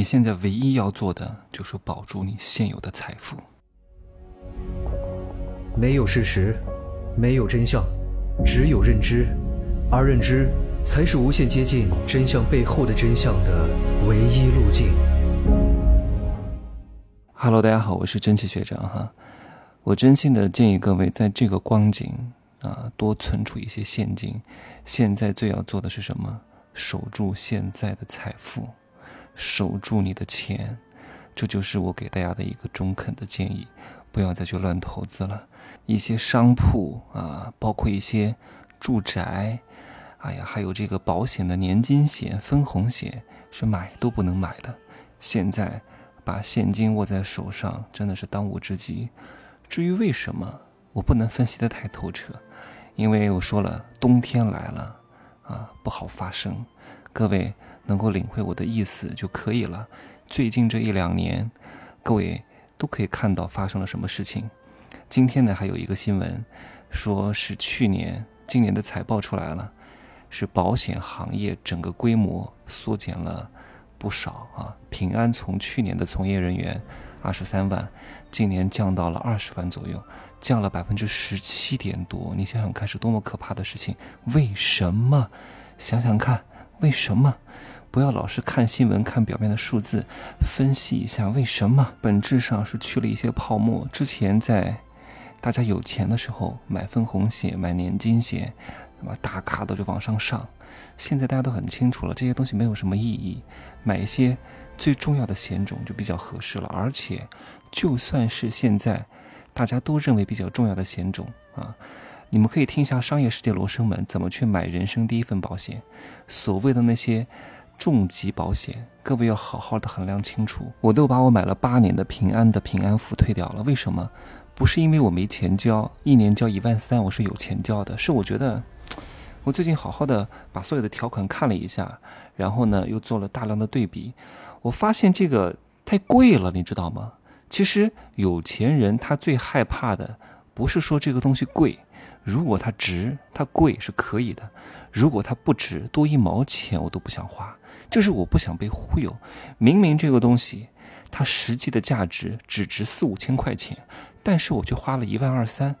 你现在唯一要做的就是保住你现有的财富。没有事实，没有真相，只有认知，而认知才是无限接近真相背后的真相的唯一路径。Hello，大家好，我是蒸汽学长哈。我真心的建议各位在这个光景啊，多存储一些现金。现在最要做的是什么？守住现在的财富，守住你的钱，这就是我给大家的一个中肯的建议。不要再去乱投资了，一些商铺啊，包括一些住宅，哎呀，还有这个保险的年金险、分红险，是买都不能买的。现在把现金握在手上，真的是当务之急。至于为什么，我不能分析的太透彻，因为我说了，冬天来了。啊，不好发生，各位能够领会我的意思就可以了。最近这一两年，各位都可以看到发生了什么事情。今天呢，还有一个新闻，说是去年、今年的财报出来了，是保险行业整个规模缩减了不少啊。平安从去年的从业人员二十三万，今年降到了二十万左右。降了百分之十七点多，你想想看是多么可怕的事情？为什么？想想看，为什么？不要老是看新闻、看表面的数字，分析一下为什么？本质上是去了一些泡沫。之前在大家有钱的时候买分红险、买年金险，那么大咖都就往上上。现在大家都很清楚了，这些东西没有什么意义，买一些最重要的险种就比较合适了。而且，就算是现在。大家都认为比较重要的险种啊，你们可以听一下商业世界罗生门怎么去买人生第一份保险。所谓的那些重疾保险，各位要好好的衡量清楚。我都把我买了八年的平安的平安福退掉了，为什么？不是因为我没钱交，一年交一万三，我是有钱交的。是我觉得，我最近好好的把所有的条款看了一下，然后呢又做了大量的对比，我发现这个太贵了，你知道吗？其实有钱人他最害怕的不是说这个东西贵，如果它值，它贵是可以的；如果它不值，多一毛钱我都不想花，就是我不想被忽悠。明明这个东西它实际的价值只值四五千块钱，但是我却花了一万二三。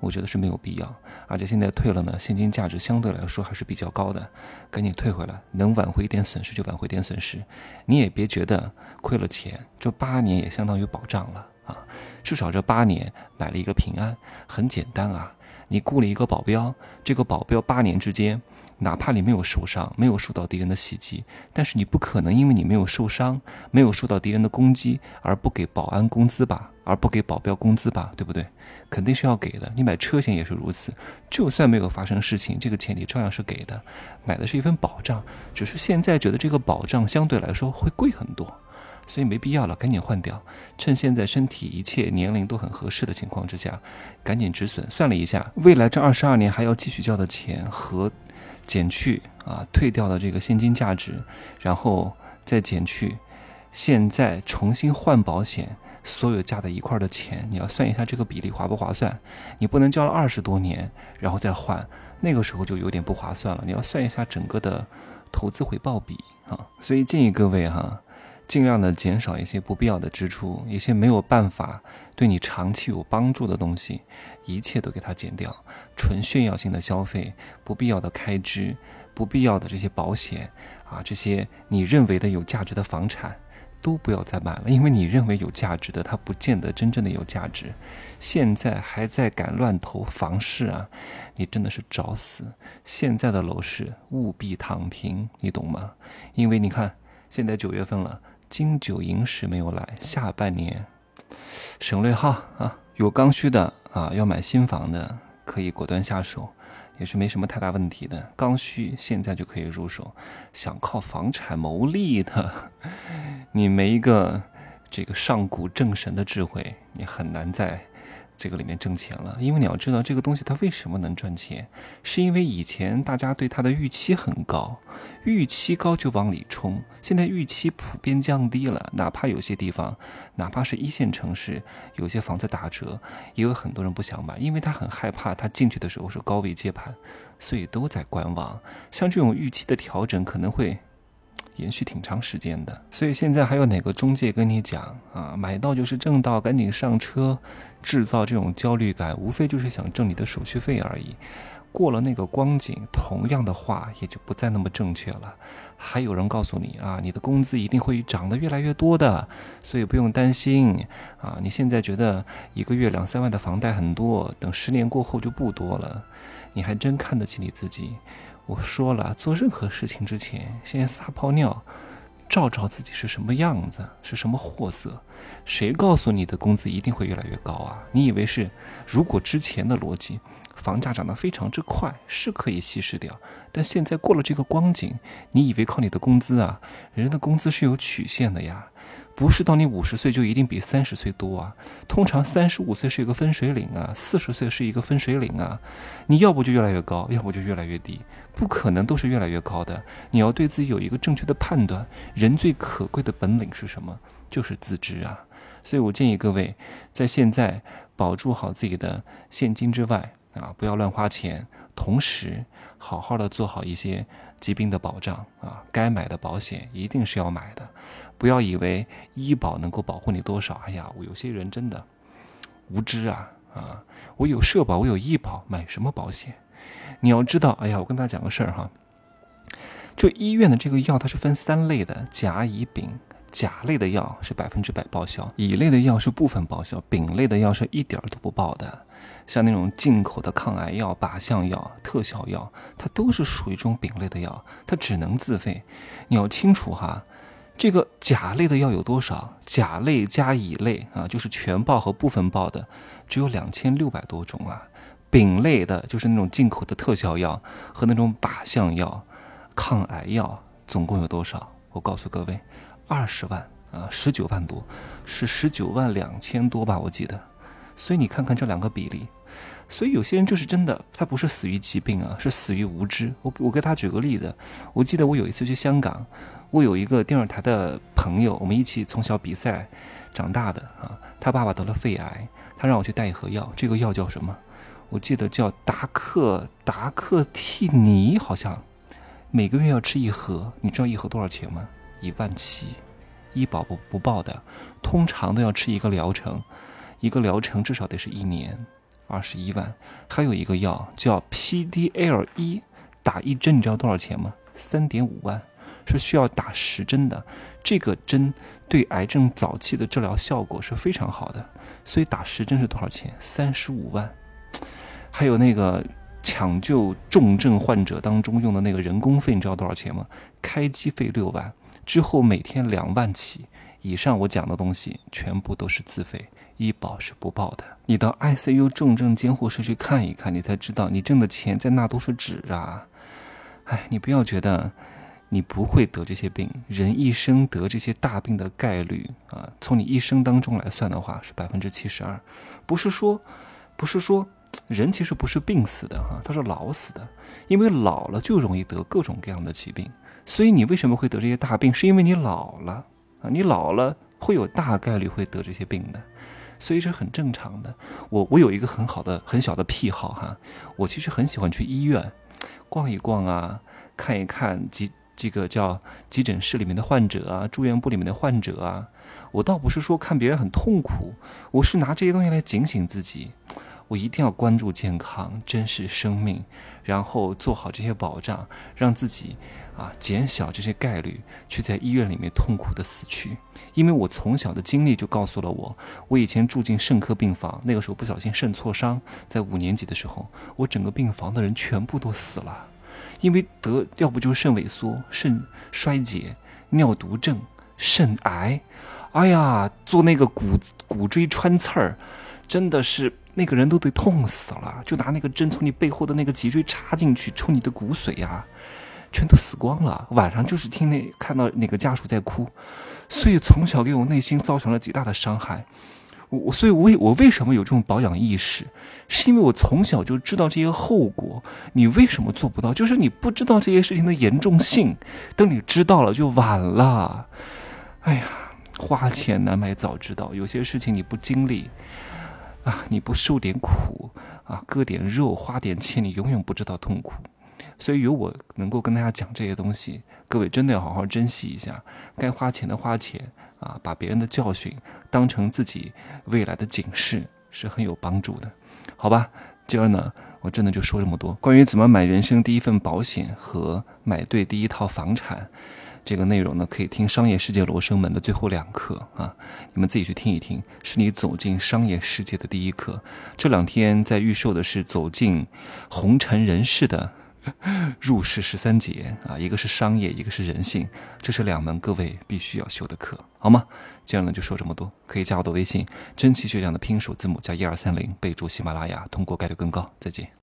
我觉得是没有必要，而且现在退了呢，现金价值相对来说还是比较高的，赶紧退回来，能挽回一点损失就挽回点损失，你也别觉得亏了钱，这八年也相当于保障了啊，至少这八年买了一个平安，很简单啊，你雇了一个保镖，这个保镖八年之间。哪怕你没有受伤，没有受到敌人的袭击，但是你不可能因为你没有受伤，没有受到敌人的攻击而不给保安工资吧，而不给保镖工资吧，对不对？肯定是要给的。你买车险也是如此，就算没有发生事情，这个钱你照样是给的，买的是一份保障。只是现在觉得这个保障相对来说会贵很多，所以没必要了，赶紧换掉。趁现在身体一切年龄都很合适的情况之下，赶紧止损。算了一下，未来这二十二年还要继续交的钱和。减去啊退掉的这个现金价值，然后再减去现在重新换保险所有加在一块的钱，你要算一下这个比例划不划算？你不能交了二十多年然后再换，那个时候就有点不划算了。你要算一下整个的投资回报比啊，所以建议各位哈。尽量的减少一些不必要的支出，一些没有办法对你长期有帮助的东西，一切都给它减掉。纯炫耀性的消费、不必要的开支、不必要的这些保险啊，这些你认为的有价值的房产，都不要再买了。因为你认为有价值的，它不见得真正的有价值。现在还在敢乱投房市啊，你真的是找死！现在的楼市务必躺平，你懂吗？因为你看，现在九月份了。金九银十没有来，下半年省略号啊，有刚需的啊，要买新房的可以果断下手，也是没什么太大问题的。刚需现在就可以入手，想靠房产牟利的，你没一个这个上古正神的智慧，你很难在。这个里面挣钱了，因为你要知道这个东西它为什么能赚钱，是因为以前大家对它的预期很高，预期高就往里冲。现在预期普遍降低了，哪怕有些地方，哪怕是一线城市，有些房子打折，也有很多人不想买，因为他很害怕他进去的时候是高位接盘，所以都在观望。像这种预期的调整可能会延续挺长时间的。所以现在还有哪个中介跟你讲啊，买到就是挣到，赶紧上车，制造这种焦虑感，无非就是想挣你的手续费而已。过了那个光景，同样的话也就不再那么正确了。还有人告诉你啊，你的工资一定会涨得越来越多的，所以不用担心啊。你现在觉得一个月两三万的房贷很多，等十年过后就不多了。你还真看得起你自己？我说了，做任何事情之前，先撒泡尿，照照自己是什么样子，是什么货色。谁告诉你的工资一定会越来越高啊？你以为是？如果之前的逻辑。房价涨得非常之快，是可以稀释掉，但现在过了这个光景，你以为靠你的工资啊？人的工资是有曲线的呀，不是到你五十岁就一定比三十岁多啊。通常三十五岁是一个分水岭啊，四十岁是一个分水岭啊。你要不就越来越高，要不就越来越低，不可能都是越来越高的。你要对自己有一个正确的判断。人最可贵的本领是什么？就是自知啊。所以我建议各位，在现在保住好自己的现金之外。啊，不要乱花钱，同时好好的做好一些疾病的保障啊，该买的保险一定是要买的，不要以为医保能够保护你多少。哎呀，我有些人真的无知啊啊！我有社保，我有医保，买什么保险？你要知道，哎呀，我跟大家讲个事儿哈，就医院的这个药它是分三类的，甲、乙、丙。甲类的药是百分之百报销，乙类的药是部分报销，丙类的药是一点儿都不报的。像那种进口的抗癌药、靶向药、特效药，它都是属于这种丙类的药，它只能自费。你要清楚哈，这个甲类的药有多少？甲类加乙类啊，就是全报和部分报的，只有两千六百多种啊。丙类的就是那种进口的特效药和那种靶向药、抗癌药，总共有多少？我告诉各位，二十万啊，十九万多，是十九万两千多吧？我记得。所以你看看这两个比例，所以有些人就是真的，他不是死于疾病啊，是死于无知。我我给他举个例子，我记得我有一次去香港，我有一个电视台的朋友，我们一起从小比赛长大的啊，他爸爸得了肺癌，他让我去带一盒药，这个药叫什么？我记得叫达克达克替尼，好像每个月要吃一盒，你知道一盒多少钱吗？一万七，医保不不报的，通常都要吃一个疗程。一个疗程至少得是一年，二十一万。还有一个药叫 PDL 一，打一针你知道多少钱吗？三点五万，是需要打十针的。这个针对癌症早期的治疗效果是非常好的，所以打十针是多少钱？三十五万。还有那个抢救重症患者当中用的那个人工费，你知道多少钱吗？开机费六万，之后每天两万起。以上我讲的东西全部都是自费。医保是不报的，你到 ICU 重症监护室去看一看，你才知道你挣的钱在那都是纸啊！哎，你不要觉得你不会得这些病，人一生得这些大病的概率啊，从你一生当中来算的话是百分之七十二。不是说，不是说人其实不是病死的哈，他是老死的，因为老了就容易得各种各样的疾病。所以你为什么会得这些大病？是因为你老了你老了会有大概率会得这些病的。所以是很正常的。我我有一个很好的很小的癖好哈，我其实很喜欢去医院逛一逛啊，看一看急这个叫急诊室里面的患者啊，住院部里面的患者啊。我倒不是说看别人很痛苦，我是拿这些东西来警醒自己。我一定要关注健康，珍视生命，然后做好这些保障，让自己啊减小这些概率去在医院里面痛苦的死去。因为我从小的经历就告诉了我，我以前住进肾科病房，那个时候不小心肾挫伤，在五年级的时候，我整个病房的人全部都死了，因为得要不就是肾萎缩、肾衰竭、尿毒症、肾癌，哎呀，做那个骨骨椎穿刺儿，真的是。那个人都得痛死了，就拿那个针从你背后的那个脊椎插进去抽你的骨髓呀，全都死光了。晚上就是听那看到那个家属在哭，所以从小给我内心造成了极大的伤害。我所以，我为我为什么有这种保养意识，是因为我从小就知道这些后果。你为什么做不到？就是你不知道这些事情的严重性，等你知道了就晚了。哎呀，花钱难买早知道，有些事情你不经历。啊！你不受点苦啊，割点肉，花点钱，你永远不知道痛苦。所以有我能够跟大家讲这些东西，各位真的要好好珍惜一下，该花钱的花钱啊，把别人的教训当成自己未来的警示，是很有帮助的，好吧？今儿呢，我真的就说这么多，关于怎么买人生第一份保险和买对第一套房产。这个内容呢，可以听《商业世界罗生门》的最后两课啊，你们自己去听一听，是你走进商业世界的第一课。这两天在预售的是走进红尘人世的入世十三节啊，一个是商业，一个是人性，这是两门各位必须要修的课，好吗？今儿呢就说这么多，可以加我的微信，真奇学长的拼手字母加一二三零，备注喜马拉雅，通过概率更高。再见。